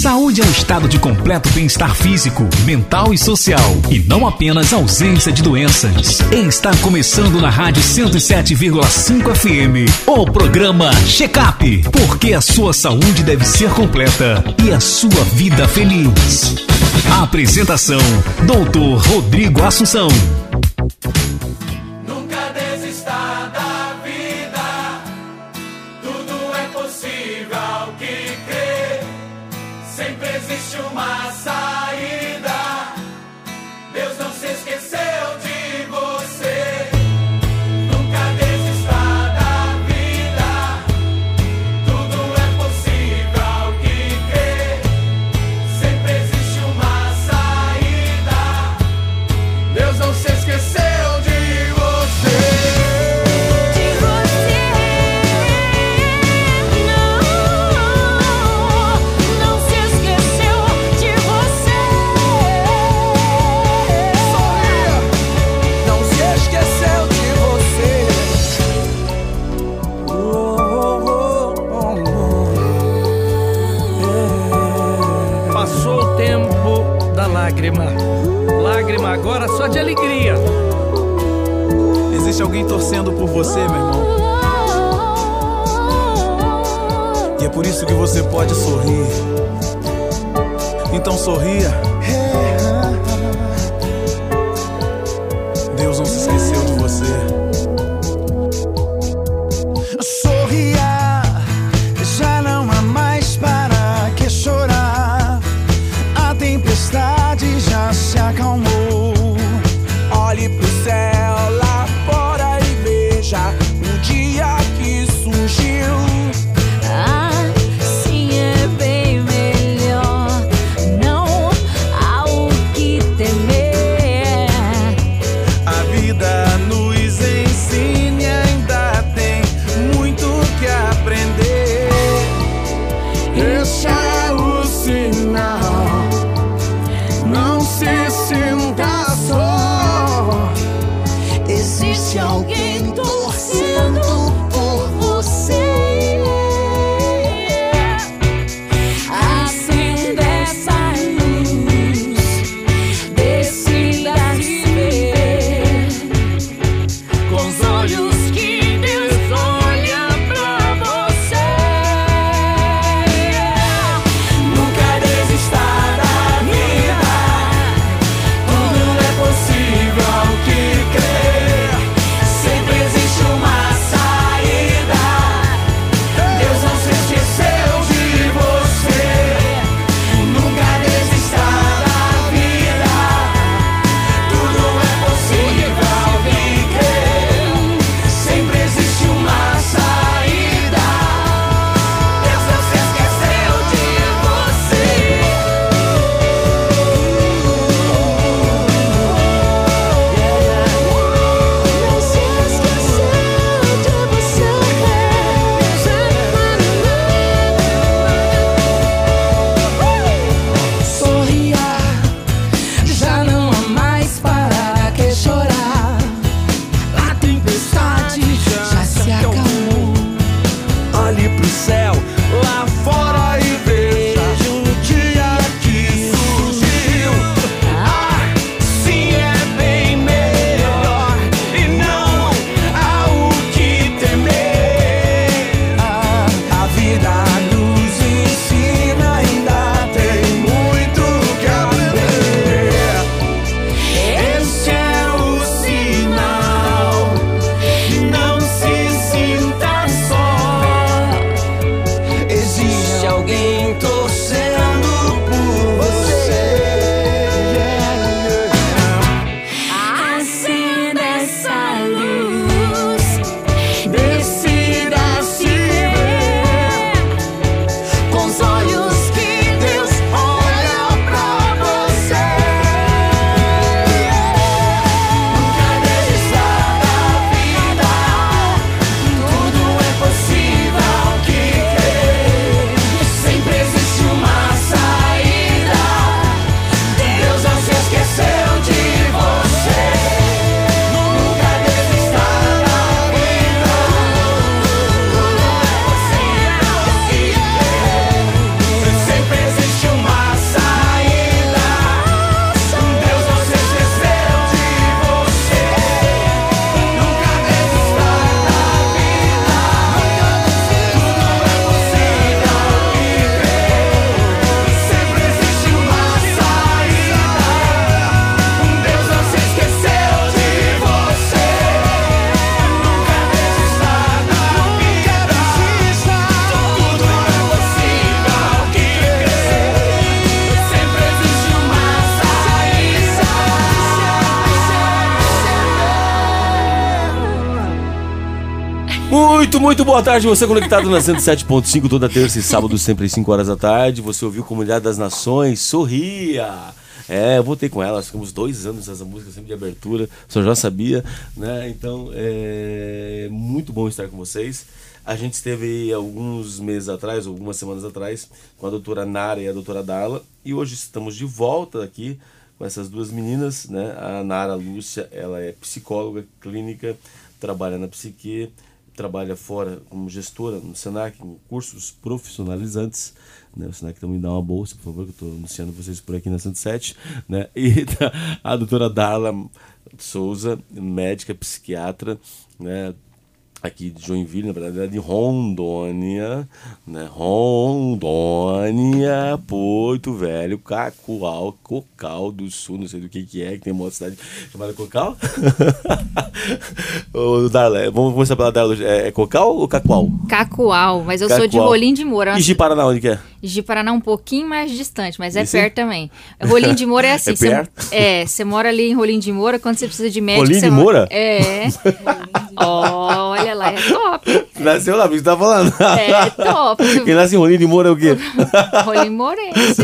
Saúde é um estado de completo bem-estar físico, mental e social, e não apenas ausência de doenças. Está começando na Rádio 107,5 FM o programa Checkup, porque a sua saúde deve ser completa e a sua vida feliz. Apresentação: Dr. Rodrigo Assunção. existe alguém torcendo por você, meu irmão. E é por isso que você pode sorrir. Então sorria. Muito, muito boa tarde. Você conectado na 107.5 toda terça e sábado, sempre às 5 horas da tarde. Você ouviu Comunidade das Nações, Sorria. É, eu voltei com ela, ficamos dois anos essa música sempre de abertura, só já sabia, né? Então, é muito bom estar com vocês. A gente esteve alguns meses atrás, algumas semanas atrás, com a doutora Nara e a doutora Darla, e hoje estamos de volta aqui com essas duas meninas, né? A Nara Lúcia, ela é psicóloga clínica, trabalha na psique, trabalha fora como gestora no Senac, em cursos profissionalizantes. Né? O Senac também dá uma bolsa, por favor, que eu estou anunciando vocês por aqui na 107. Né? E a doutora Darla Souza, médica, psiquiatra, né? Aqui de Joinville, na verdade, é de Rondônia, né? Rondônia, Porto Velho, Cacoal, Cocal do Sul, não sei do que que é, que tem uma outra cidade chamada Cocal. Ô, Darla, vamos começar pela Darla. É, é Cocal ou Cacoal? Cacoal, mas eu sou de. Rolim de Moura. E de Paraná, onde que é? De Paraná um pouquinho mais distante, mas é Esse? perto também. Rolim de Moura é assim. É cê- perto? é, você mora ali em Rolim de Moura, quando você precisa de médico... Rolim de mo- Moura? É. Olha lá, é top. Nasceu lá, você tá falando. É top. Quem nasce em Rolim de Moura é o quê? Rolim Morense.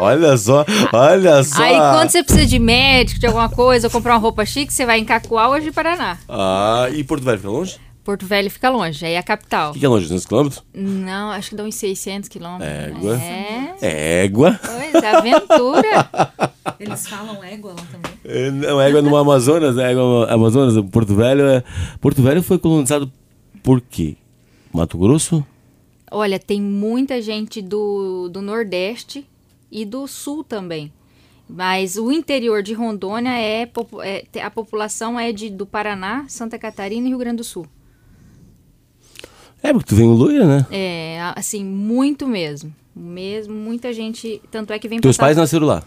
olha só, olha só. Aí quando você precisa de médico, de alguma coisa, ou comprar uma roupa chique, você vai em Cacoal ou de Paraná. Ah, e Porto Velho fica longe? Porto Velho fica longe, aí é a capital. O que que é longe? 200 quilômetros? Não, acho que dá uns 600 quilômetros. Égua. É, Égua. pois, aventura. Eles falam égua lá também. É, Não, égua no Amazonas, né? égua no Amazonas, Porto Velho é... Porto Velho foi colonizado por quê? Mato Grosso? Olha, tem muita gente do, do Nordeste e do Sul também. Mas o interior de Rondônia é, é- a população é de, do Paraná, Santa Catarina e Rio Grande do Sul. É, porque tu vem em Luia, né? É, assim, muito mesmo. Mesmo, muita gente. Tanto é que vem Teus passar- pais nasceram lá.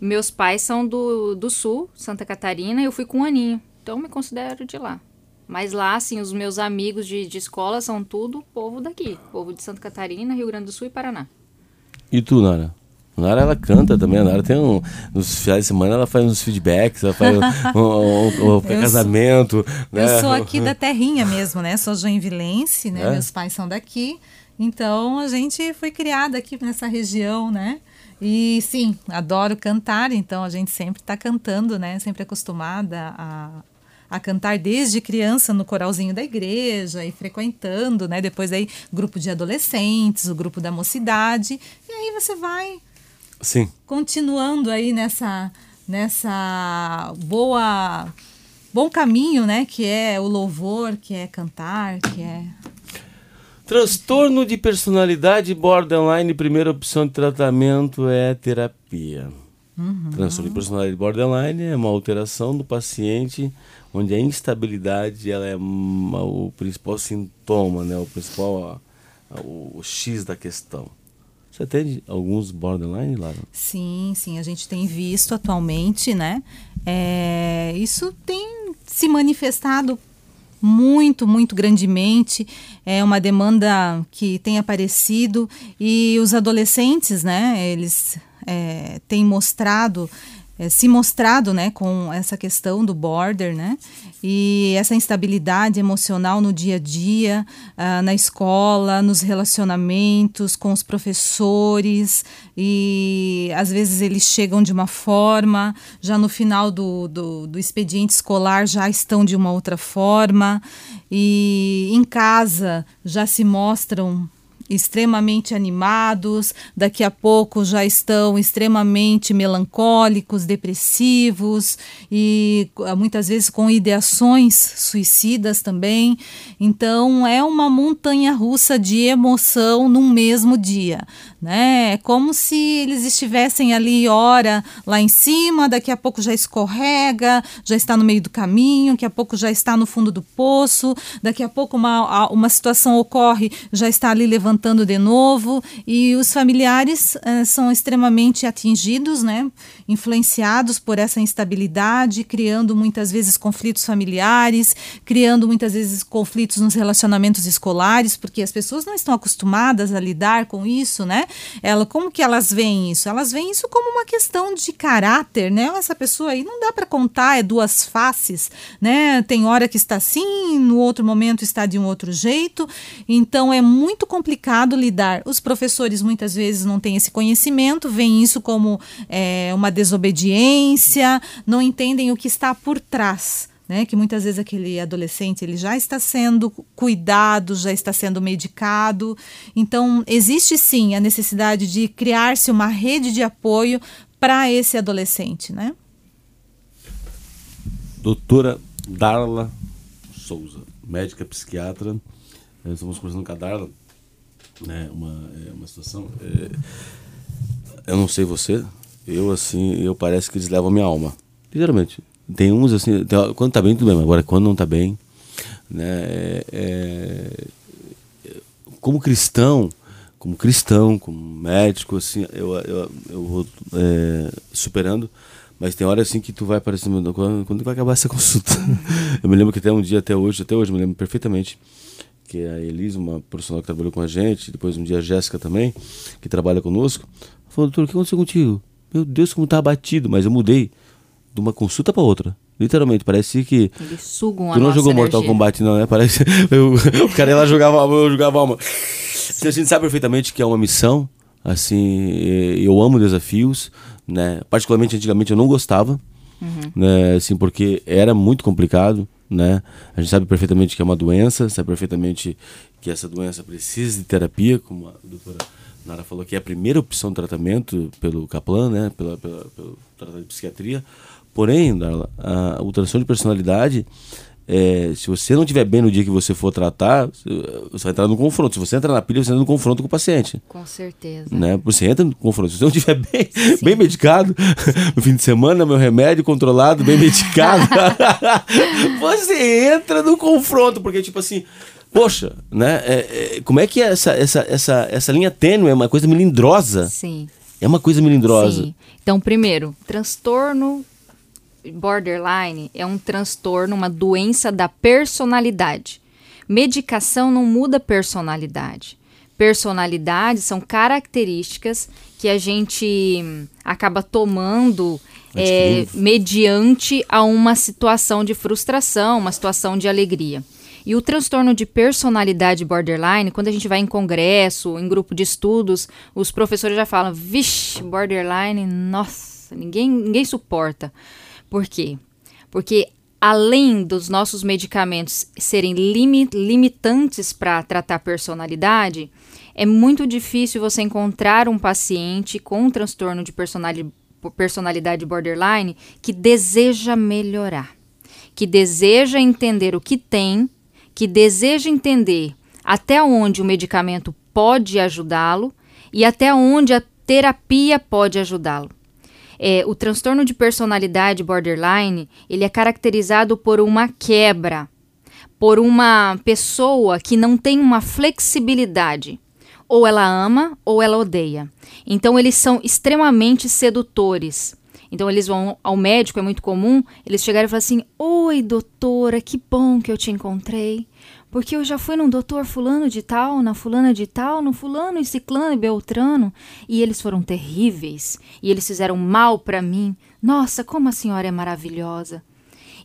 Meus pais são do, do Sul, Santa Catarina, e eu fui com um aninho. Então me considero de lá. Mas lá, assim, os meus amigos de, de escola são tudo povo daqui. Povo de Santa Catarina, Rio Grande do Sul e Paraná. E tu, Nara? Nara, ela canta também. A Nara tem um... Nos finais de semana, ela faz uns feedbacks, ela faz um, um- um- um casamento, né? Eu sou aqui da terrinha mesmo, né? Sou joinvilense, né? É? Meus pais são daqui. Então a gente foi criada aqui nessa região, né? E sim, adoro cantar, então a gente sempre está cantando, né? Sempre acostumada a, a cantar desde criança no coralzinho da igreja e frequentando, né? Depois aí grupo de adolescentes, o grupo da mocidade. E aí você vai Sim. continuando aí nessa nessa boa bom caminho, né, que é o louvor, que é cantar, que é Transtorno de personalidade borderline, primeira opção de tratamento é terapia. Transtorno de personalidade borderline é uma alteração do paciente onde a instabilidade ela é uma- o principal sintoma, né? o principal a- a- o, o X da questão. Você atende alguns borderline, Lara? Sim, sim, a gente tem visto atualmente, né? É, isso tem se manifestado muito, muito grandemente. É uma demanda que tem aparecido e os adolescentes, né? Eles é, têm mostrado é, se mostrado né, com essa questão do border, né? E essa instabilidade emocional no dia a dia, ah, na escola, nos relacionamentos, com os professores, e às vezes eles chegam de uma forma, já no final do, do, do expediente escolar já estão de uma outra forma, e em casa já se mostram extremamente animados, daqui a pouco já estão extremamente melancólicos, depressivos e ah, muitas vezes com ideações suicidas também. Então é uma montanha russa de emoção num mesmo dia, né? É como se eles estivessem ali hora lá em cima, daqui a pouco já escorrega, já está no meio do caminho, daqui a pouco já está no fundo do poço, daqui a pouco uma, uma situação ocorre, já está ali levantando de novo e os familiares eh, são extremamente atingidos, né? Influenciados por essa instabilidade, criando muitas vezes conflitos familiares, criando muitas vezes conflitos nos relacionamentos escolares, porque as pessoas não estão acostumadas a lidar com isso, né? Ela, como que elas veem isso? Elas veem isso como uma questão de caráter, né? Essa pessoa aí não dá para contar, é duas faces, né? Tem hora que está assim, no outro momento está de um outro jeito. Então é muito complicado lidar. Os professores muitas vezes não têm esse conhecimento, veem isso como é, uma desobediência, não entendem o que está por trás. Né, que muitas vezes aquele adolescente ele já está sendo cuidado, já está sendo medicado. Então, existe sim a necessidade de criar-se uma rede de apoio para esse adolescente, né? Doutora Darla Souza, médica psiquiatra. Eh, Estamos conversando com a Darla. Né, uma, é uma situação. é, eu não sei você, eu assim, eu parece que eles levam minha alma. Literalmente. Tem uns assim, tem- quando tá bem, tudo bem, mas agora quando não tá bem. Né, é- é, como cristão, como cristão, como médico, assim, eu, eu, eu vou é, superando, mas tem hora assim que tu vai parecendo, quando, quando vai acabar essa consulta? eu me lembro que até um dia, até hoje, até hoje, me lembro perfeitamente que a Elisa, uma profissional que trabalhou com a gente, depois um dia a Jéssica também, que trabalha conosco, falou, doutor, o que aconteceu contigo? Meu Deus, como tá abatido, mas eu mudei de uma consulta para outra. Literalmente, parece que Eles sugam a Tu não jogou Mortal energia. Kombat, não, né? Parece. eu- o cara ia lá jogava alma, eu jogava alma. Assim, a gente sabe perfeitamente que é uma missão. Assim, eu amo desafios, né? Particularmente antigamente eu não gostava, né? Assim, porque era muito complicado, né? A gente sabe perfeitamente que é uma doença, sabe perfeitamente que essa doença precisa de terapia, como a doutora Nara falou, que é a primeira opção de tratamento pelo Kaplan, né? Pela, pela, pelo tratamento de psiquiatria. Porém, Darla, a, o transtorno de personalidade, é, se você não estiver bem no dia que você for tratar, você vai entrar no confronto. Se você entrar na pilha, você entra no confronto com o paciente. Com certeza. Né? Você entra no confronto. Se você não estiver bem, bem medicado, no fim de semana, meu remédio controlado, bem medicado, você entra no confronto, porque tipo assim, poxa, né? é- é, como é que é essa, essa, essa, essa linha tênue é uma coisa melindrosa? Sim. É uma coisa melindrosa. Sim. Então, primeiro, transtorno borderline é um transtorno, uma doença da personalidade. Medicação não muda personalidade. Personalidade são características que a gente hum, acaba tomando é, mediante a uma situação de frustração, uma situação de alegria. E o transtorno de personalidade borderline, quando a gente vai em congresso, em grupo de estudos, os professores já falam: vixe, borderline, nossa, ninguém, ninguém suporta. Por quê? Porque além dos nossos medicamentos serem limi- limitantes para tratar personalidade, é muito difícil você encontrar um paciente com um transtorno de personali- personalidade borderline que deseja melhorar, que deseja entender o que tem, que deseja entender até onde o medicamento pode ajudá-lo e até onde a terapia pode ajudá-lo. É, o transtorno de personalidade borderline ele é caracterizado por uma quebra, por uma pessoa que não tem uma flexibilidade. Ou ela ama ou ela odeia. Então eles são extremamente sedutores. Então eles vão ao médico, é muito comum, eles chegarem e falar assim: Oi, doutora, que bom que eu te encontrei. Porque eu já fui num doutor fulano de tal, na fulana de tal, no fulano e ciclano e beltrano, e eles foram terríveis, e eles fizeram mal para mim. Nossa, como a senhora é maravilhosa.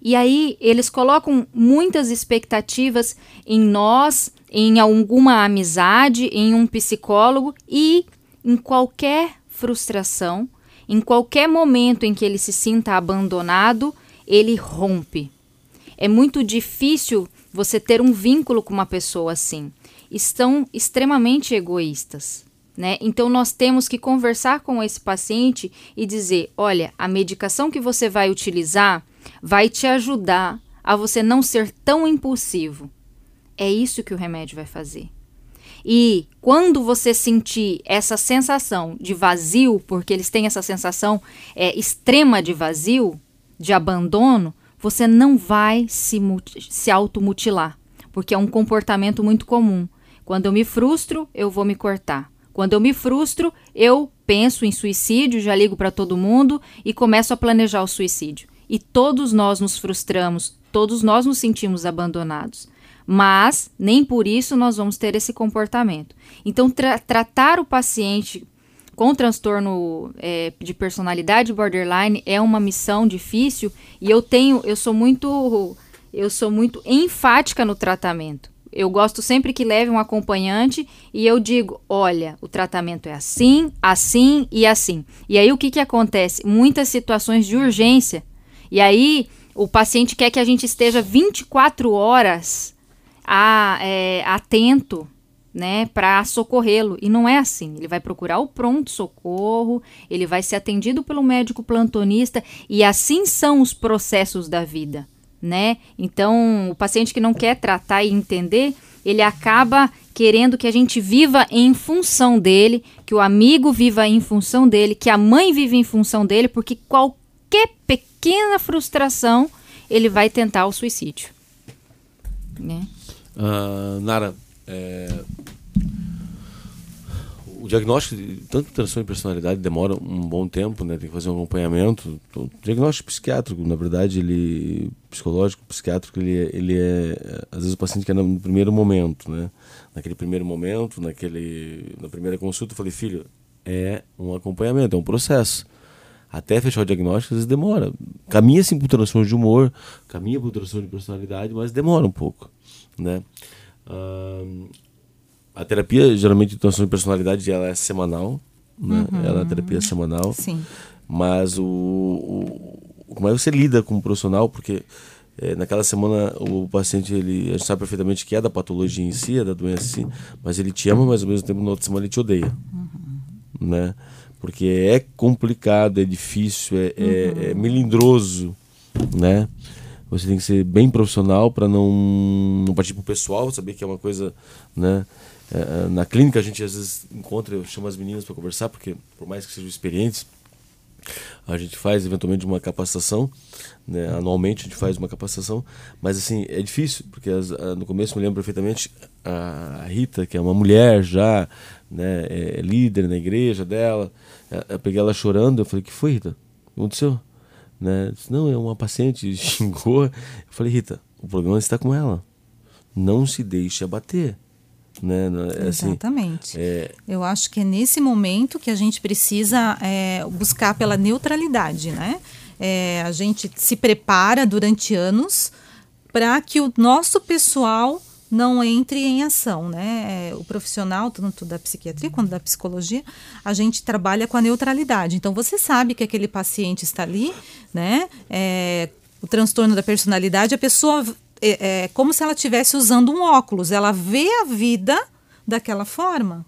E aí eles colocam muitas expectativas em nós, em alguma amizade, em um psicólogo e em qualquer frustração, em qualquer momento em que ele se sinta abandonado, ele rompe. É muito difícil você ter um vínculo com uma pessoa assim. Estão extremamente egoístas. Né? Então nós temos que conversar com esse paciente e dizer: olha, a medicação que você vai utilizar vai te ajudar a você não ser tão impulsivo. É isso que o remédio vai fazer. E quando você sentir essa sensação de vazio, porque eles têm essa sensação é, extrema de vazio, de abandono, você não vai se, se automutilar, porque é um comportamento muito comum. Quando eu me frustro, eu vou me cortar. Quando eu me frustro, eu penso em suicídio, já ligo para todo mundo e começo a planejar o suicídio. E todos nós nos frustramos, todos nós nos sentimos abandonados. Mas nem por isso nós vamos ter esse comportamento. Então, tra tratar o paciente com transtorno é, de personalidade borderline é uma missão difícil e eu tenho, eu sou muito, eu sou muito enfática no tratamento. Eu gosto sempre que leve um acompanhante e eu digo, olha, o tratamento é assim, assim e assim. E aí o que que acontece? Muitas situações de urgência. E aí o paciente quer que a gente esteja 24 horas a, é, atento né, para socorrê-lo. E não é assim. Ele vai procurar o pronto-socorro, ele vai ser atendido pelo médico plantonista, e assim são os processos da vida, né? Então, o paciente que não quer tratar e entender, ele acaba querendo que a gente viva em função dele, que o amigo viva em função dele, que a mãe viva em função dele, porque qualquer pequena frustração, ele vai tentar o suicídio. Né? Ah, Nara, é, o diagnóstico, de- tanto transtorno de personalidade, demora um bom tempo, né? Tem que fazer um acompanhamento. O diagnóstico psiquiátrico, na verdade, ele psicológico, psiquiátrico, ele é, ele é às vezes o paciente quer no primeiro momento, né? Naquele primeiro momento, naquele na primeira consulta, eu falei, filho, é um acompanhamento, é um processo. Até fechar o diagnóstico, às vezes demora. Caminha para o transtorno de humor, caminha o transtorno de personalidade, mas demora um pouco, né? Ahn, a terapia, geralmente, de transtorno de personalidade, ela é semanal, né? Ela é terapia semanal. Sim. Mas o, o- como é que você lida com o profissional? Porque eh, naquela semana o paciente, ele, a gente sabe perfeitamente que é da patologia em si, é da doença em si, mas ele te ama, mas ao mesmo tempo na outra semana ele te odeia. Né? Porque é complicado, é difícil, é, é- é melindroso, né? Você tem que ser bem profissional para não, não partir pro pessoal, saber que é uma coisa, né? É, é, na clínica a gente às vezes encontra, eu chamo as meninas para conversar, porque por mais que sejam experientes, a gente faz eventualmente uma capacitação, né? anualmente a gente faz uma capacitação, mas assim, é difícil, porque as- a- no começo eu me lembro perfeitamente a, a Rita, que é uma mulher já, né? é líder na igreja dela, eu, eu peguei ela chorando, eu falei, que foi Rita? O que aconteceu? Né? Disse, Não, é uma paciente, xingou. Eu falei, Rita, o problema está com ela. Não se deixe abater. Né? É assim, Exatamente. é, Eu acho que é nesse momento que a gente precisa é, buscar pela neutralidade, né? É, a gente se prepara durante anos para que o nosso pessoal não entre em ação, né? É, O profissional, tanto da psiquiatria quanto da psicologia, a gente trabalha com a neutralidade. Então, você sabe que aquele paciente está ali, né? É, o transtorno da personalidade, a pessoa é, é como se ela estivesse usando um óculos, ela vê a vida daquela forma.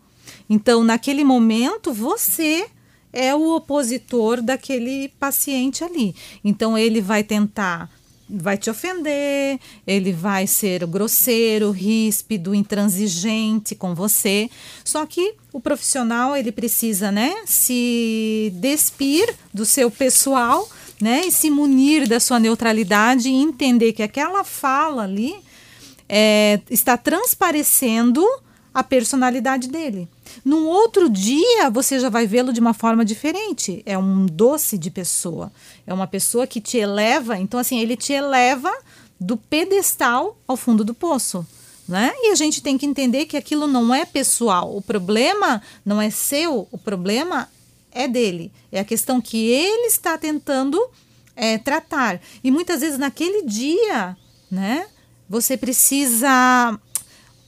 Então, naquele momento, você é o opositor daquele paciente ali. Então, ele vai tentar, vai te ofender, ele vai ser grosseiro, ríspido, intransigente com você. Só que o profissional, ele precisa, né, se despir do seu pessoal, né, e se munir da sua neutralidade e entender que aquela fala ali é, está transparecendo a personalidade dele. Num outro dia, você já vai vê-lo de uma forma diferente. É um doce de pessoa. É uma pessoa que te eleva. Então, assim, ele te eleva do pedestal ao fundo do poço. Né? E a gente tem que entender que aquilo não é pessoal. O problema não é seu, o problema é dele. É a questão que ele está tentando é, tratar. E muitas vezes naquele dia, né, você precisa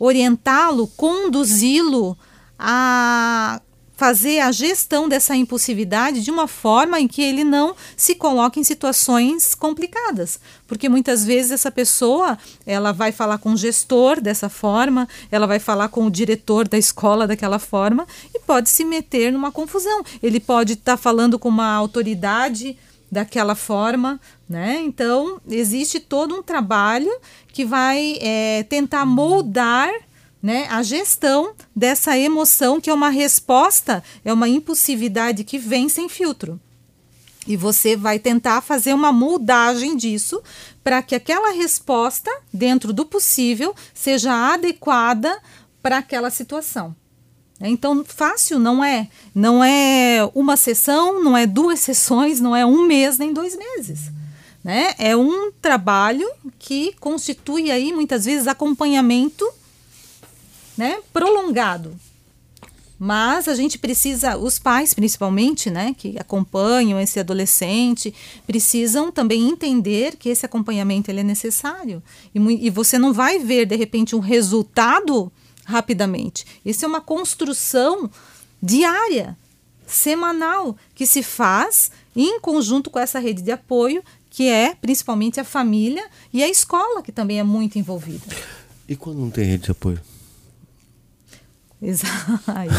orientá-lo, conduzi-lo a fazer a gestão dessa impulsividade de uma forma em que ele não se coloque em situações complicadas, porque muitas vezes essa pessoa ela vai falar com o gestor dessa forma, ela vai falar com o diretor da escola daquela forma e pode se meter numa confusão. Ele pode estar falando com uma autoridade daquela forma, né? Então existe todo um trabalho que vai é, tentar moldar né, a gestão dessa emoção que é uma resposta, é uma impulsividade que vem sem filtro. E você vai tentar fazer uma moldagem disso para que aquela resposta, dentro do possível, seja adequada para aquela situação. Então, fácil não é. Não é uma sessão, não é duas sessões, não é um mês nem dois meses. Né? É um trabalho que constitui aí muitas vezes acompanhamento, né, prolongado. Mas a gente precisa, os pais principalmente, né, que acompanham esse adolescente, precisam também entender que esse acompanhamento ele é necessário. E, e você não vai ver, de repente, um resultado rapidamente. Isso é uma construção diária, semanal, que se faz em conjunto com essa rede de apoio, que é principalmente a família e a escola, que também é muito envolvida. E quando não tem rede de apoio? Aí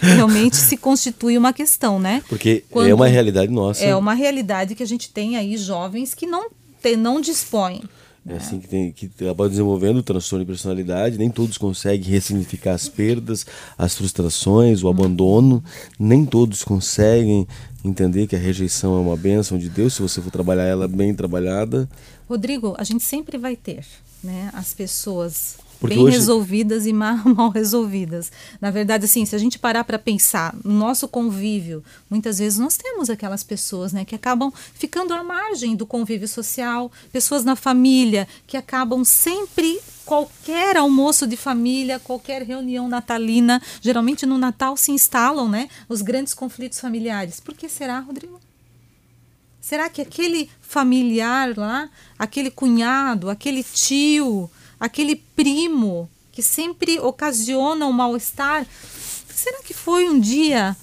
realmente se constitui uma questão, né? Porque é Quando- uma realidade nossa. É uma realidade que a gente tem aí jovens que não, tem, não dispõem. É assim que tem que acaba desenvolvendo o transtorno de personalidade, nem todos conseguem ressignificar as perdas, as frustrações, o abandono, nem todos conseguem entender que a rejeição é uma bênção de Deus se você for trabalhar ela bem trabalhada. Rodrigo, a gente sempre vai ter né, as pessoas Porque bem hoje- resolvidas e ma- mal resolvidas. Na verdade, assim, se a gente parar para pensar no nosso convívio, muitas vezes nós temos aquelas pessoas né, que acabam ficando à margem do convívio social, pessoas na família que acabam sempre qualquer almoço de família, qualquer reunião natalina, geralmente no Natal se instalam, né, os grandes conflitos familiares. Por que será, Rodrigo? Será que aquele familiar lá, aquele cunhado, aquele tio, aquele primo que sempre ocasiona um mal-estar, será que foi um dia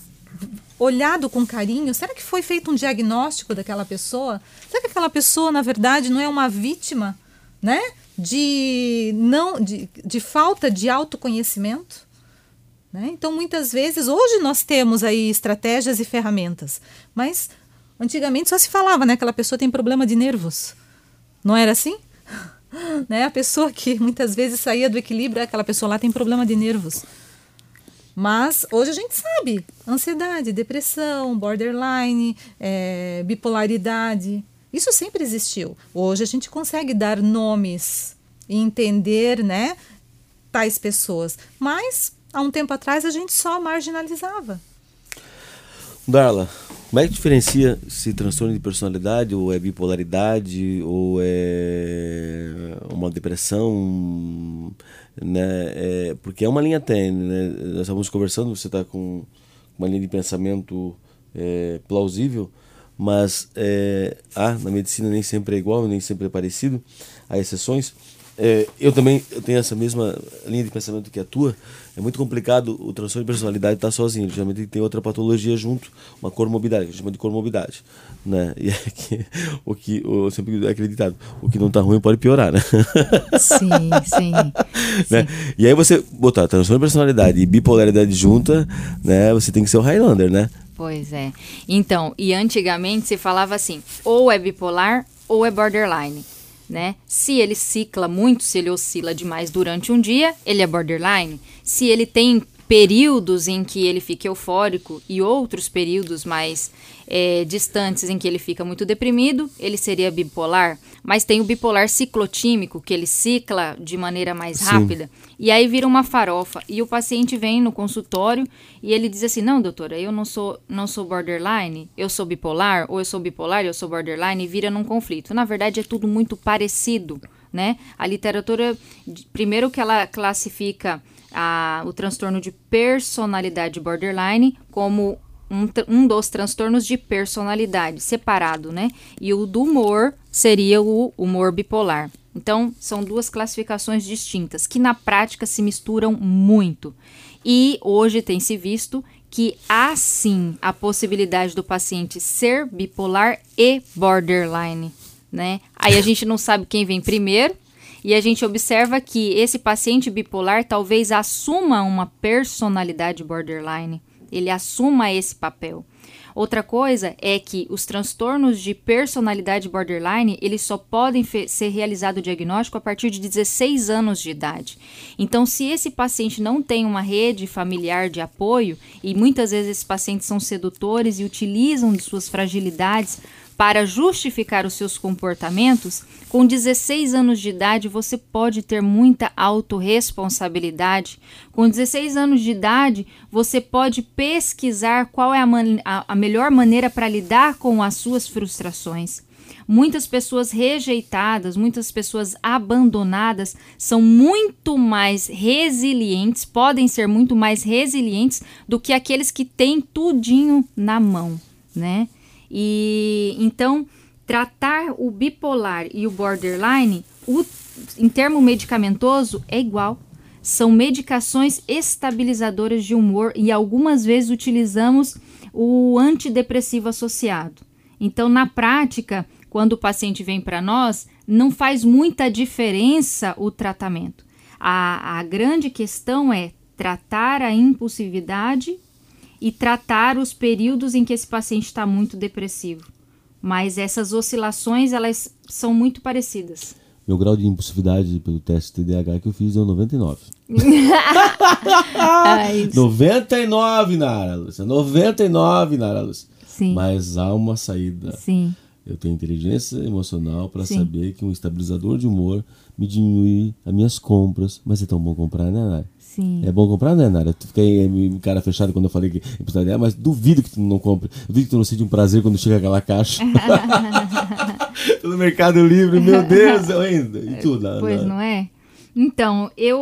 olhado com carinho? Será que foi feito um diagnóstico daquela pessoa? Será que aquela pessoa, na verdade, não é uma vítima, né? De não de, de falta de autoconhecimento? Né? Então, muitas vezes, hoje nós temos aí estratégias e ferramentas, mas antigamente só se falava, né? Aquela pessoa tem problema de nervos. Não era assim? né? A pessoa que muitas vezes saía do equilíbrio, aquela pessoa lá tem problema de nervos. Mas hoje a gente sabe: ansiedade, depressão, borderline, eh, bipolaridade. Isso sempre existiu. Hoje a gente consegue dar nomes e entender, né, tais pessoas. Mas há um tempo atrás a gente só marginalizava. Darla, como é que diferencia se transtorno de personalidade ou é bipolaridade ou é uma depressão, né? É, porque é uma linha tênue, né? Nós estávamos conversando, você está com uma linha de pensamento é, plausível, mas é, ah, na medicina nem sempre é igual, nem sempre é parecido, há exceções. É, eu também eu tenho essa mesma linha de pensamento que a tua. É muito complicado o transtorno de personalidade estar sozinho. Ele geralmente tem outra patologia junto, uma comorbidade, que a gente chama de comorbidade. Né? E é que, o que eu sempre acreditado, o que não está ruim pode piorar, né? Sim, sim. né? E aí você botar transtorno de personalidade e bipolaridade junta, né? Você tem que ser o Highlander, né? Pois é. Então, e antigamente se falava assim, ou é bipolar ou é borderline, né? Se ele cicla muito, se ele oscila demais durante um dia, ele é borderline. Se ele tem períodos em que ele fica eufórico e outros períodos mais é, distantes em que ele fica muito deprimido, ele seria bipolar. Mas tem o bipolar ciclotímico, que ele cicla de maneira mais Sim. rápida. E aí vira uma farofa. E o paciente vem no consultório e ele diz assim: Não, doutora, eu não sou, não sou borderline, eu sou bipolar, ou eu sou bipolar, eu sou borderline, e vira num conflito. Na verdade, é tudo muito parecido. Né? A literatura, primeiro que ela classifica a- o transtorno de personalidade borderline como um, um dos transtornos de personalidade separado, né? E o do humor seria o humor bipolar. Então, são duas classificações distintas que na prática se misturam muito. E hoje tem se visto que há sim a possibilidade do paciente ser bipolar e borderline, né? Aí a gente não sabe quem vem primeiro, e a gente observa que esse paciente bipolar talvez assuma uma personalidade borderline. Ele assuma esse papel. Outra coisa é que os transtornos de personalidade borderline, eles só podem ser realizado o diagnóstico a partir de 16 anos de idade. Então, se esse paciente não tem uma rede familiar de apoio, e muitas vezes esses pacientes são sedutores e utilizam de suas fragilidades para justificar os seus comportamentos, com 16 anos de idade você pode ter muita autorresponsabilidade. Com 16 anos de idade, você pode pesquisar qual é a, a- a melhor maneira para lidar com as suas frustrações. muitas pessoas rejeitadas, muitas pessoas abandonadas são muito mais resilientes, podem ser muito mais resilientes do que aqueles que têm tudinho na mão, né? E então tratar o bipolar e o borderline, o, em termo medicamentoso, é igual. São medicações estabilizadoras de humor e algumas vezes utilizamos o antidepressivo associado. Então, na prática, quando o paciente vem para nós, não faz muita diferença o tratamento. A, a grande questão é tratar a impulsividade e tratar os períodos em que esse paciente está muito depressivo. Mas essas oscilações, elas são muito parecidas. Meu grau de impulsividade pelo teste TDAH que eu fiz deu 99. Ah, isso. 99, Nara Lúcia. 99, Nara Lúcia. Sim. Mas há uma saída. Sim. Eu tenho inteligência emocional para saber que um estabilizador de humor me diminui as minhas compras. Mas é tão bom comprar, né, Nara? Sim. É bom comprar, né, Nara? Tu fiquei eh, cara fechado quando eu falei que é empresário, mas duvido que tu não compre. Duvido que tu não sente um prazer quando chega aquela caixa. No Mercado Livre, meu Deus, eu ainda. E tudo, Nara? Pois não é? Então, eu,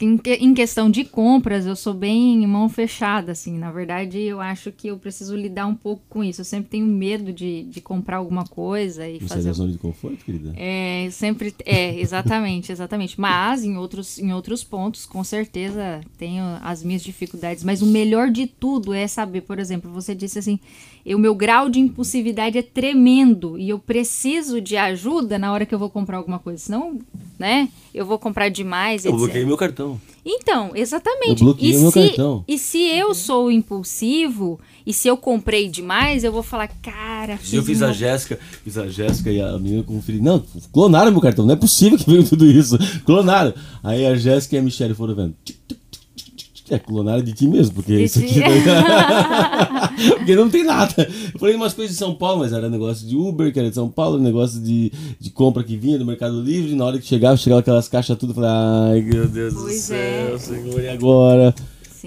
em, que- em questão de compras, eu sou bem mão fechada, assim. Na verdade, eu acho que eu preciso lidar um pouco com isso. Eu sempre tenho medo de, de comprar alguma coisa e sai fazer. da zona de conforto, querida? É, sempre. É, exatamente, exatamente. Mas em outros, em outros pontos, com certeza, tenho as minhas dificuldades. Mas o melhor de tudo é saber, por exemplo, você disse assim: o meu grau de impulsividade é tremendo e eu preciso de ajuda na hora que eu vou comprar alguma coisa. Senão, né? Eu vou comprar demais, etc. bloqueei meu cartão. Então, exatamente. Eu bloqueei e, meu se, cartão. e se eu sou impulsivo e se eu comprei demais, eu vou falar, cara, Eu fiz uma a Jéssica, fiz a Jéssica e a menina conferi. Não, clonaram meu cartão, não é possível que veio tudo isso. Clonaram. Aí a Jéssica e a Michelle foram vendo. Tic, tic, tic, tic, tic, tic. É, clonaram de ti mesmo, porque De isso aqui. porque não tem nada. Eu falei umas coisas de São Paulo, mas era negócio de Uber, que era de São Paulo, negócio de, de compra que vinha do Mercado Livre. E na hora que chegava, chegava aquelas caixas tudo. Eu falei, ai meu Deus do Pois céu, é. Senhor, e agora?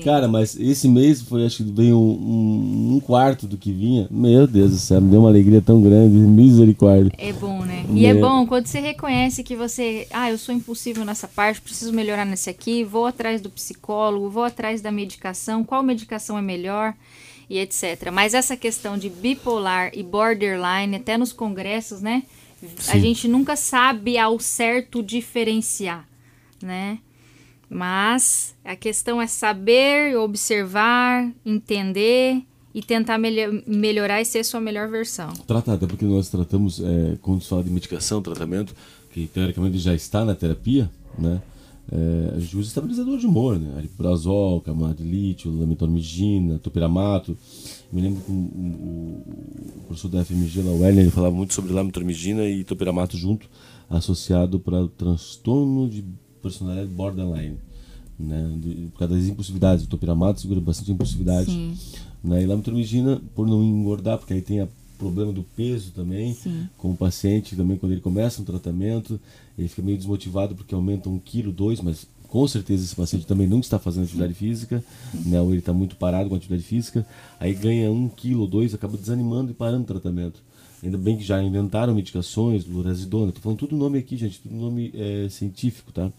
Cara, mas esse mês foi, acho que veio um, um- quarto do que vinha. Meu Deus do céu, me deu uma alegria tão grande. Misericórdia. É bom, né? E é Né? bom quando você reconhece que você, ah, eu sou impulsivo nessa parte, preciso melhorar nesse aqui, vou atrás do psicólogo, vou atrás da medicação, qual medicação é melhor e etc. Mas essa questão de bipolar e borderline, até nos congressos, né? A Sim. gente nunca sabe ao certo diferenciar, né? Mas a questão é saber, observar, entender e tentar melho- melhorar e ser sua melhor versão. Tratar, até porque nós tratamos, é, quando se fala de medicação, tratamento, que teoricamente já está na terapia, né? É, a gente usa estabilizador de humor, né? Ariprazol, carbonato de lítio, topiramato. Me lembro que o, o- o professor da FMG, lá, o Werner, ele falava muito sobre lamitormigina e topiramato junto, associado para transtorno de personalidade borderline. Né? De- por causa das impulsividades. O topiramato segura bastante a impulsividade. Sim. Né? E lamitormigina, por não engordar, porque aí tem o problema do peso também, Sim. com o paciente também, quando ele começa um tratamento, ele fica meio desmotivado porque aumenta um quilo, dois, mas com certeza esse paciente também não está fazendo atividade física, né? ou ele está muito parado com atividade física, aí ganha um quilo ou dois, acaba desanimando e parando o tratamento. Ainda bem que já inventaram medicações, lurazidona, tô falando tudo nome aqui, gente, tudo nome é, científico, tá?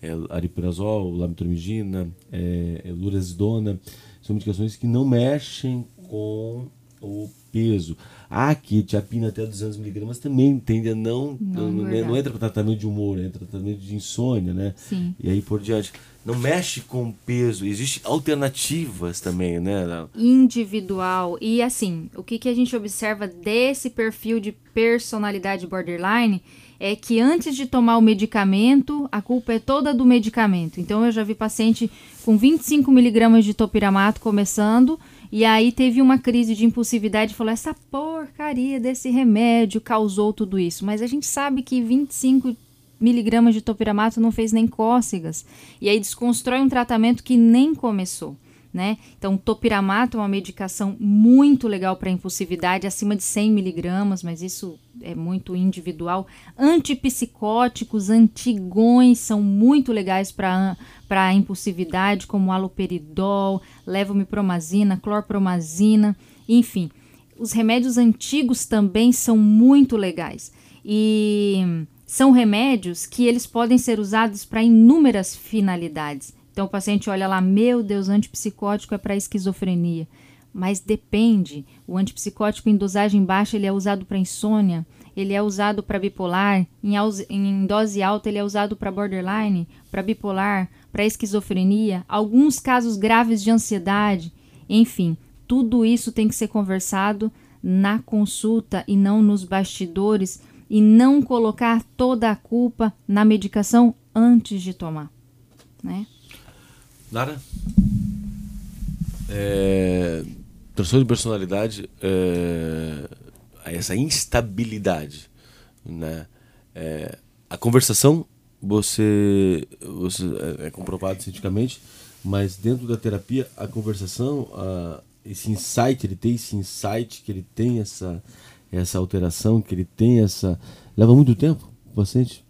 É, ariprazol, lamitormigina, é, é, lurazidona, são medicações que não mexem com o peso. A quetiapina até 200mg também tende a não. Não Não, engordar. não entra para tratamento de humor, entra para tratamento de insônia, né? Sim. E aí por diante. Não mexe com peso. Existem alternativas também, né? individual. E assim, o que, que a gente observa desse perfil de personalidade borderline é que antes de tomar o medicamento, a culpa é toda do medicamento. Então eu já vi paciente com 25 miligramas de topiramato começando. E aí teve uma crise de impulsividade e falou: essa porcaria desse remédio causou tudo isso. Mas a gente sabe que 25 miligramas de topiramato não fez nem cócegas. E aí desconstrói um tratamento que nem começou. Né? Então, topiramato é uma medicação muito legal para impulsividade, acima de 100 miligramas, mas isso é muito individual. Antipsicóticos, antigões são muito legais para impulsividade, como aloperidol, levomipromazina, clorpromazina, enfim. os remédios antigos também são muito legais. E são remédios que eles podem ser usados para inúmeras finalidades. Então o paciente olha lá, meu Deus, antipsicótico é para esquizofrenia. Mas depende. O antipsicótico em dosagem baixa ele é usado para insônia, ele é usado para bipolar, em, em dose alta ele é usado para borderline, para bipolar, para esquizofrenia, alguns casos graves de ansiedade, enfim, tudo isso tem que ser conversado na consulta e não nos bastidores e não colocar toda a culpa na medicação antes de tomar, né? Nara? É, transtorno de personalidade, é, essa instabilidade, né? É, a conversação, você, você é, é comprovado cientificamente, mas dentro da terapia, a conversação, a, esse insight, ele tem esse insight, que ele tem essa, essa alteração, que ele tem essa... Leva muito tempo, o paciente?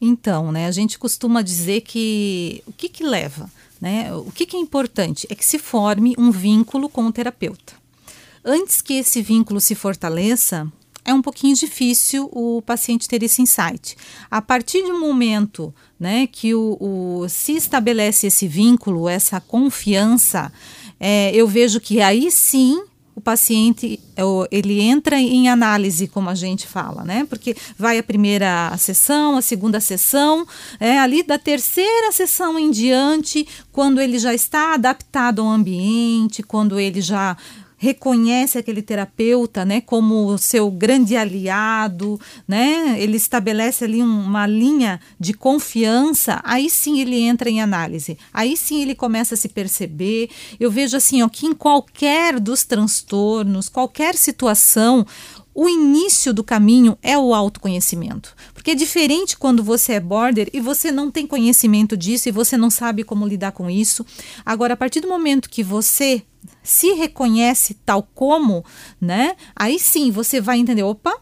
Então, né, a gente costuma dizer que o que, que leva, né? O que, que é importante é que se forme um vínculo com o terapeuta. Antes que esse vínculo se fortaleça, é um pouquinho difícil o paciente ter esse insight. A partir um momento né, que o, o- se estabelece esse vínculo, essa confiança, é, eu vejo que aí sim o paciente é ele entra em análise, como a gente fala, né? Porque vai a primeira sessão, a segunda sessão, é, ali da terceira sessão em diante, quando ele já está adaptado ao ambiente, quando ele já reconhece aquele terapeuta, né, como seu grande aliado, né? Ele estabelece ali um- uma linha de confiança, aí sim ele entra em análise. Aí sim ele começa a se perceber. Eu vejo assim, ó, que em qualquer dos transtornos, qualquer situação, o início do caminho é o autoconhecimento. Porque é diferente quando você é border e você não tem conhecimento disso e você não sabe como lidar com isso. Agora, a partir do momento que você se reconhece tal como, né? Aí sim você vai entender, opa,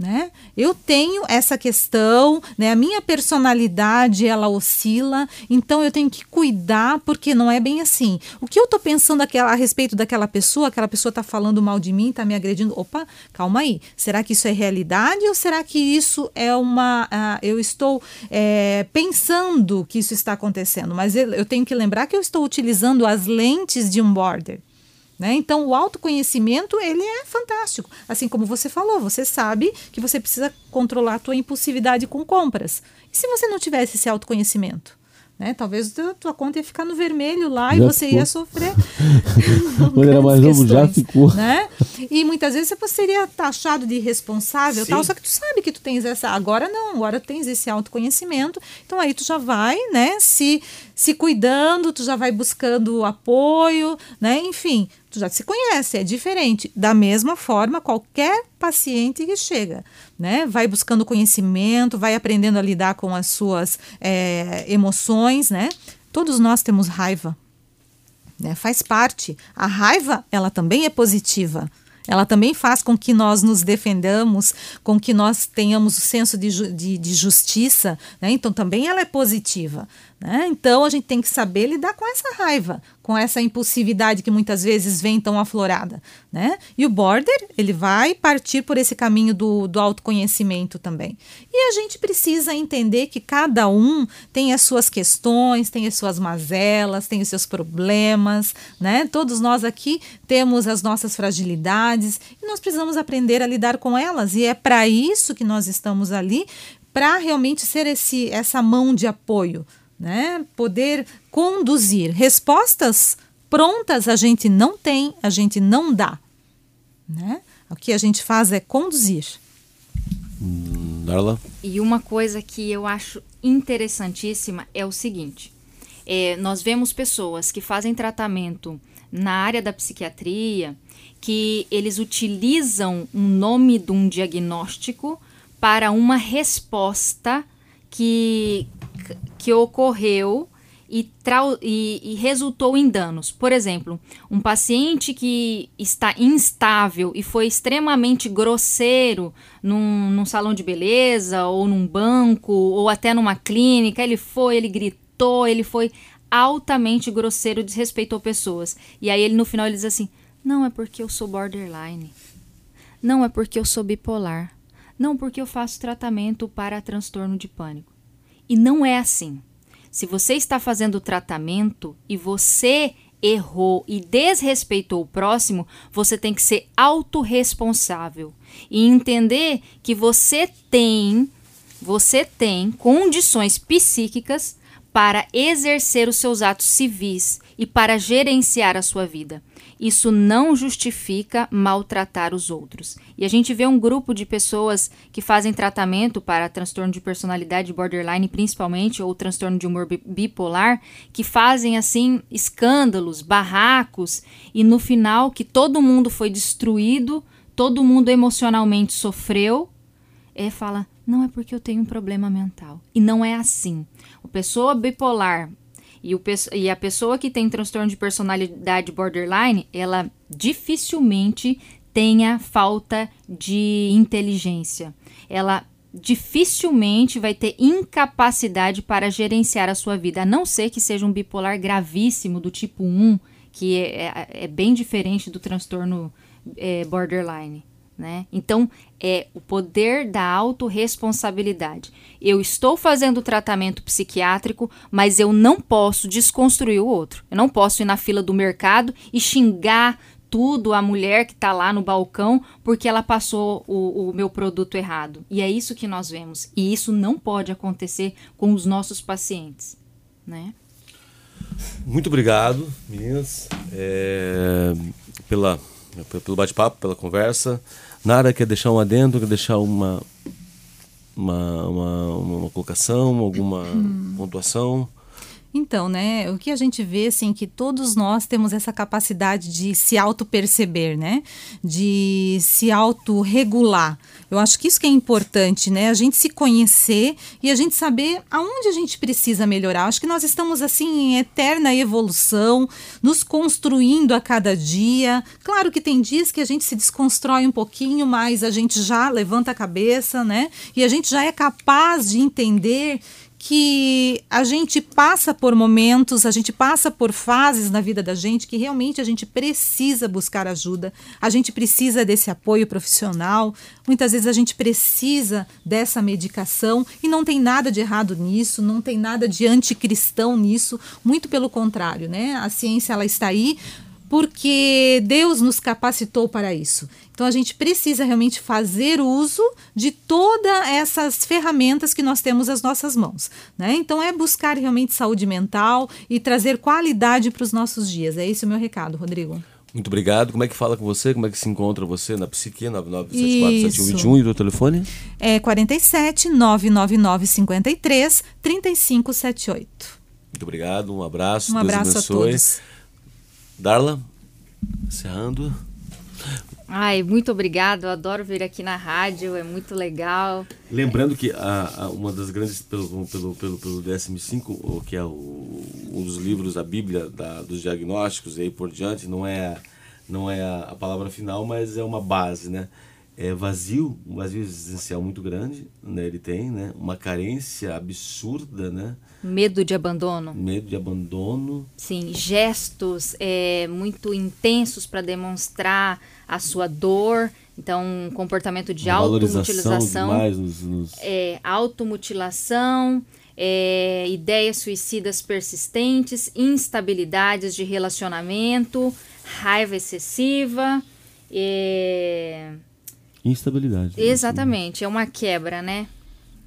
né? Eu tenho essa questão, né? A minha personalidade ela oscila, então eu tenho que cuidar porque não é bem assim. O que eu tô pensando a respeito daquela pessoa, aquela pessoa tá falando mal de mim, tá me agredindo. Opa, calma aí. Será que isso é realidade ou será que isso é uma? ah, eu estou é, pensando que isso está acontecendo, mas eu tenho que lembrar que eu estou utilizando as lentes de um border. Né? Então, o autoconhecimento ele é fantástico. Assim como você falou, você sabe que você precisa controlar a tua impulsividade com compras. E se você não tivesse esse autoconhecimento? Né? Talvez a tua conta ia ficar no vermelho lá e Já você ficou. ia sofrer. Quando era mais novo, já ficou. Né? E muitas vezes você seria taxado de irresponsável, Sim. tal, só que tu sabe que tu tens essa. Agora não, agora tu tens esse autoconhecimento. Então aí tu já vai, né, se, se cuidando, tu já vai buscando apoio, né? Enfim, tu já se conhece, é diferente. Da mesma forma, qualquer paciente que chega, né? Vai buscando conhecimento, vai aprendendo a lidar com as suas eh, emoções, né? Todos nós temos raiva, né? Faz parte. A raiva, ela também é positiva. Ela também faz com que nós nos defendamos, com que nós tenhamos o senso de, ju- de, de justiça, né? Então também ela é positiva. Né? Então a gente tem que saber lidar com essa raiva, com essa impulsividade que muitas vezes vem tão aflorada. Né? E o border, ele vai partir por esse caminho do, do autoconhecimento também. E a gente precisa entender que cada um tem as suas questões, tem as suas mazelas, tem os seus problemas, né? Todos nós aqui temos as nossas fragilidades e nós precisamos aprender a lidar com elas. E é para isso que nós estamos ali, para realmente ser esse, essa mão de apoio, né? Poder conduzir. Respostas prontas a gente não tem, a gente não dá, né? O que a gente faz é conduzir. Darla? E uma coisa que eu acho interessantíssima é o seguinte: é, nós vemos pessoas que fazem tratamento na área da psiquiatria que eles utilizam um nome de um diagnóstico para uma resposta que, que ocorreu e, trau- e- e resultou em danos. Por exemplo, um paciente que está instável e foi extremamente grosseiro num, num salão de beleza, ou num banco, ou até numa clínica, ele foi, ele gritou, ele foi altamente grosseiro, desrespeitou pessoas. E aí ele no final ele diz assim: Não é porque eu sou borderline. Não é porque eu sou bipolar. Não porque eu faço tratamento para transtorno de pânico. E não é assim. Se você está fazendo tratamento e você errou e desrespeitou o próximo, você tem que ser autorresponsável e entender que você tem você tem condições psíquicas para exercer os seus atos civis e para gerenciar a sua vida. Isso não justifica maltratar os outros. E a gente vê um grupo de pessoas que fazem tratamento para transtorno de personalidade borderline, principalmente, ou transtorno de humor bipolar, que fazem assim escândalos, barracos, e no final que todo mundo foi destruído, todo mundo emocionalmente sofreu, é fala: não é porque eu tenho um problema mental. E não é assim. O pessoa bipolar e, o, e a pessoa que tem transtorno de personalidade borderline, ela dificilmente tenha falta de inteligência. Ela dificilmente vai ter incapacidade para gerenciar a sua vida, a não ser que seja um bipolar gravíssimo do tipo 1, que é, é, é bem diferente do transtorno é, borderline. Né? Então, é o poder da autorresponsabilidade. Eu estou fazendo tratamento psiquiátrico, mas eu não posso desconstruir o outro. Eu não posso ir na fila do mercado e xingar tudo a mulher que está lá no balcão porque ela passou o, o, meu produto errado. E é isso que nós vemos. E isso não pode acontecer com os nossos pacientes. Né? Muito obrigado, meninas, é, pela, pelo bate-papo, pela conversa. Nara quer deixar um adendo, quer deixar uma, uma, uma, uma colocação, alguma hum. pontuação? Então, né, o que a gente vê, assim, que todos nós temos essa capacidade de se auto-perceber, né, de se auto-regular. Eu acho que isso que é importante, né, a gente se conhecer e a gente saber aonde a gente precisa melhorar. Acho que nós estamos, assim, em eterna evolução, nos construindo a cada dia. Claro que tem dias que a gente se desconstrói um pouquinho, mas a gente já levanta a cabeça, né, e a gente já é capaz de entender que a gente passa por momentos, a gente passa por fases na vida da gente que realmente a gente precisa buscar ajuda, a gente precisa desse apoio profissional, muitas vezes a gente precisa dessa medicação e não tem nada de errado nisso, não tem nada de anticristão nisso, muito pelo contrário, né? A ciência ela está aí porque Deus nos capacitou para isso. Então a gente precisa realmente fazer uso de todas essas ferramentas que nós temos às nossas mãos. Né? Então é buscar realmente saúde mental e trazer qualidade para os nossos dias. É esse o meu recado, Rodrigo. Muito obrigado. Como é que fala com você? Como é que se encontra você na Psique 99747121 e o telefone? É 47 999 53 3578. Muito obrigado, um abraço. Um abraço Deus a todos. Darla, encerrando. Ai, muito obrigado. Eu adoro vir aqui na rádio, é muito legal. Lembrando que a, a, uma das grandes, pelo, pelo, pelo, pelo DSM-5, que é o, um dos livros, a Bíblia da, dos diagnósticos e aí por diante, não é, não é a, a palavra final, mas é uma base, né? é vazio, um vazio existencial muito grande, né? Ele tem, né? Uma carência absurda, né? Medo de abandono. Medo de abandono. Sim, gestos é, muito intensos para demonstrar a sua dor. Então, um comportamento de automutilação. Nos, nos... É, automutilação, é, ideias suicidas persistentes, instabilidades de relacionamento, raiva excessiva. É Instabilidade. Exatamente, é uma quebra, né?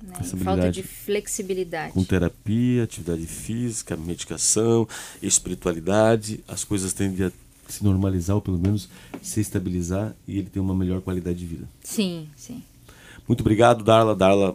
Né? Falta de flexibilidade. Com terapia, atividade física, medicação, espiritualidade, as coisas tendem a se normalizar ou pelo menos se estabilizar e ele tem uma melhor qualidade de vida. Sim, sim. Muito obrigado, Darla. Darla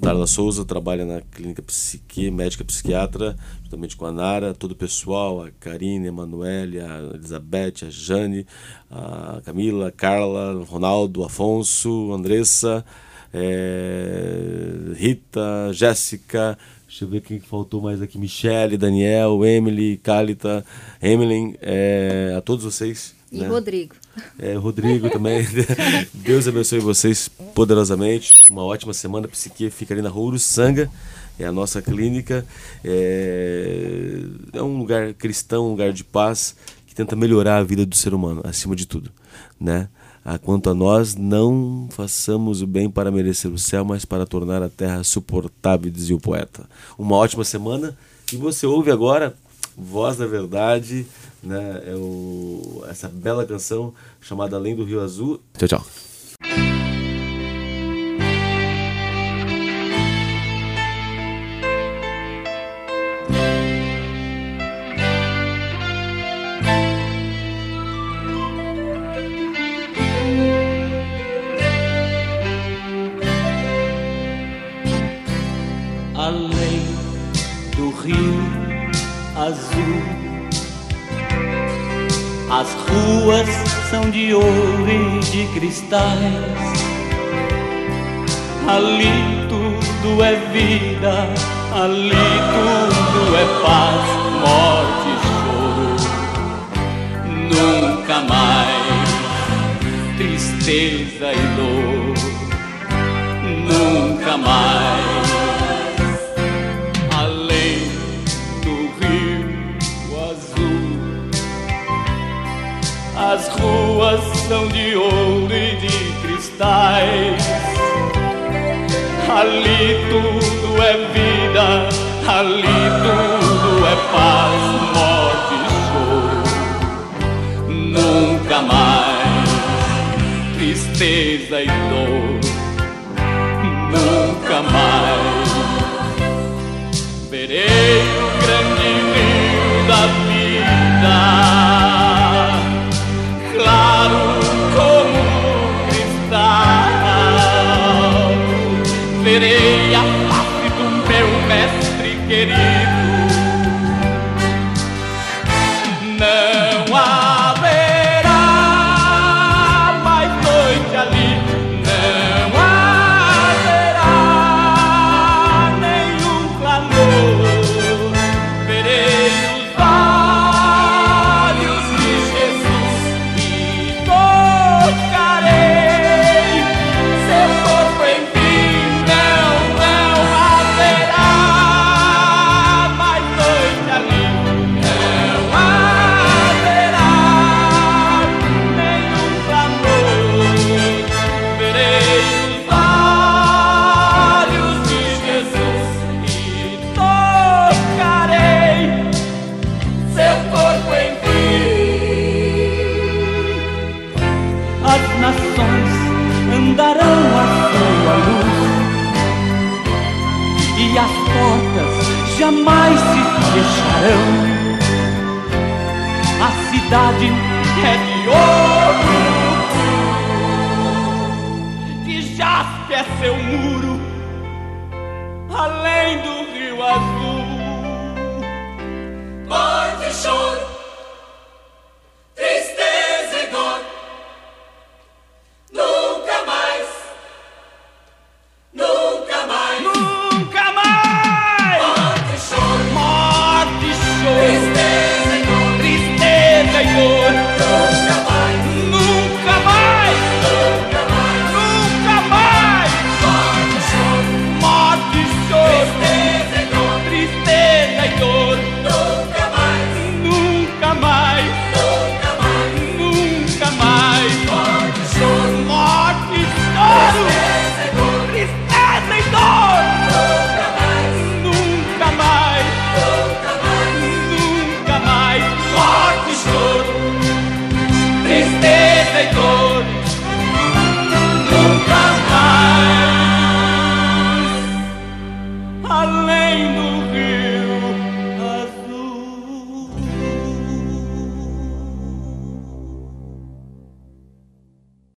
Darla Souza trabalha na clínica psique, médica psiquiatra, juntamente com a Nara, todo o pessoal, a Karine, a Emanuele, a Elizabeth, a Jane, a Camila, a Carla, Ronaldo, Afonso, Andressa, é, Rita, Jéssica, deixa eu ver quem faltou mais aqui, Michele, Daniel, Emily, Calita, Emily, é, a todos vocês e né? Rodrigo. É, Rodrigo também. Deus abençoe vocês poderosamente. Uma ótima semana. Psique fica ali na Rua Sanga. É a nossa clínica. É, é um lugar cristão, um lugar de paz tenta melhorar a vida do ser humano, acima de tudo, né? Quanto a nós, não façamos o bem para merecer o céu, mas para tornar a terra suportável, dizia o poeta. Uma ótima semana e você ouve agora Voz da Verdade, né? É o, essa bela canção chamada Além do Rio Azul. Tchau, tchau. Cristais. Ali tudo é vida, ali tudo é paz, morte e choro. Nunca mais tristeza e dor. Nunca mais Ali tudo é vida, ali tudo é paz, morte e choro. Nunca mais tristeza e dor. Nunca mais cidade é de ouro. que jaz é seu muro, além do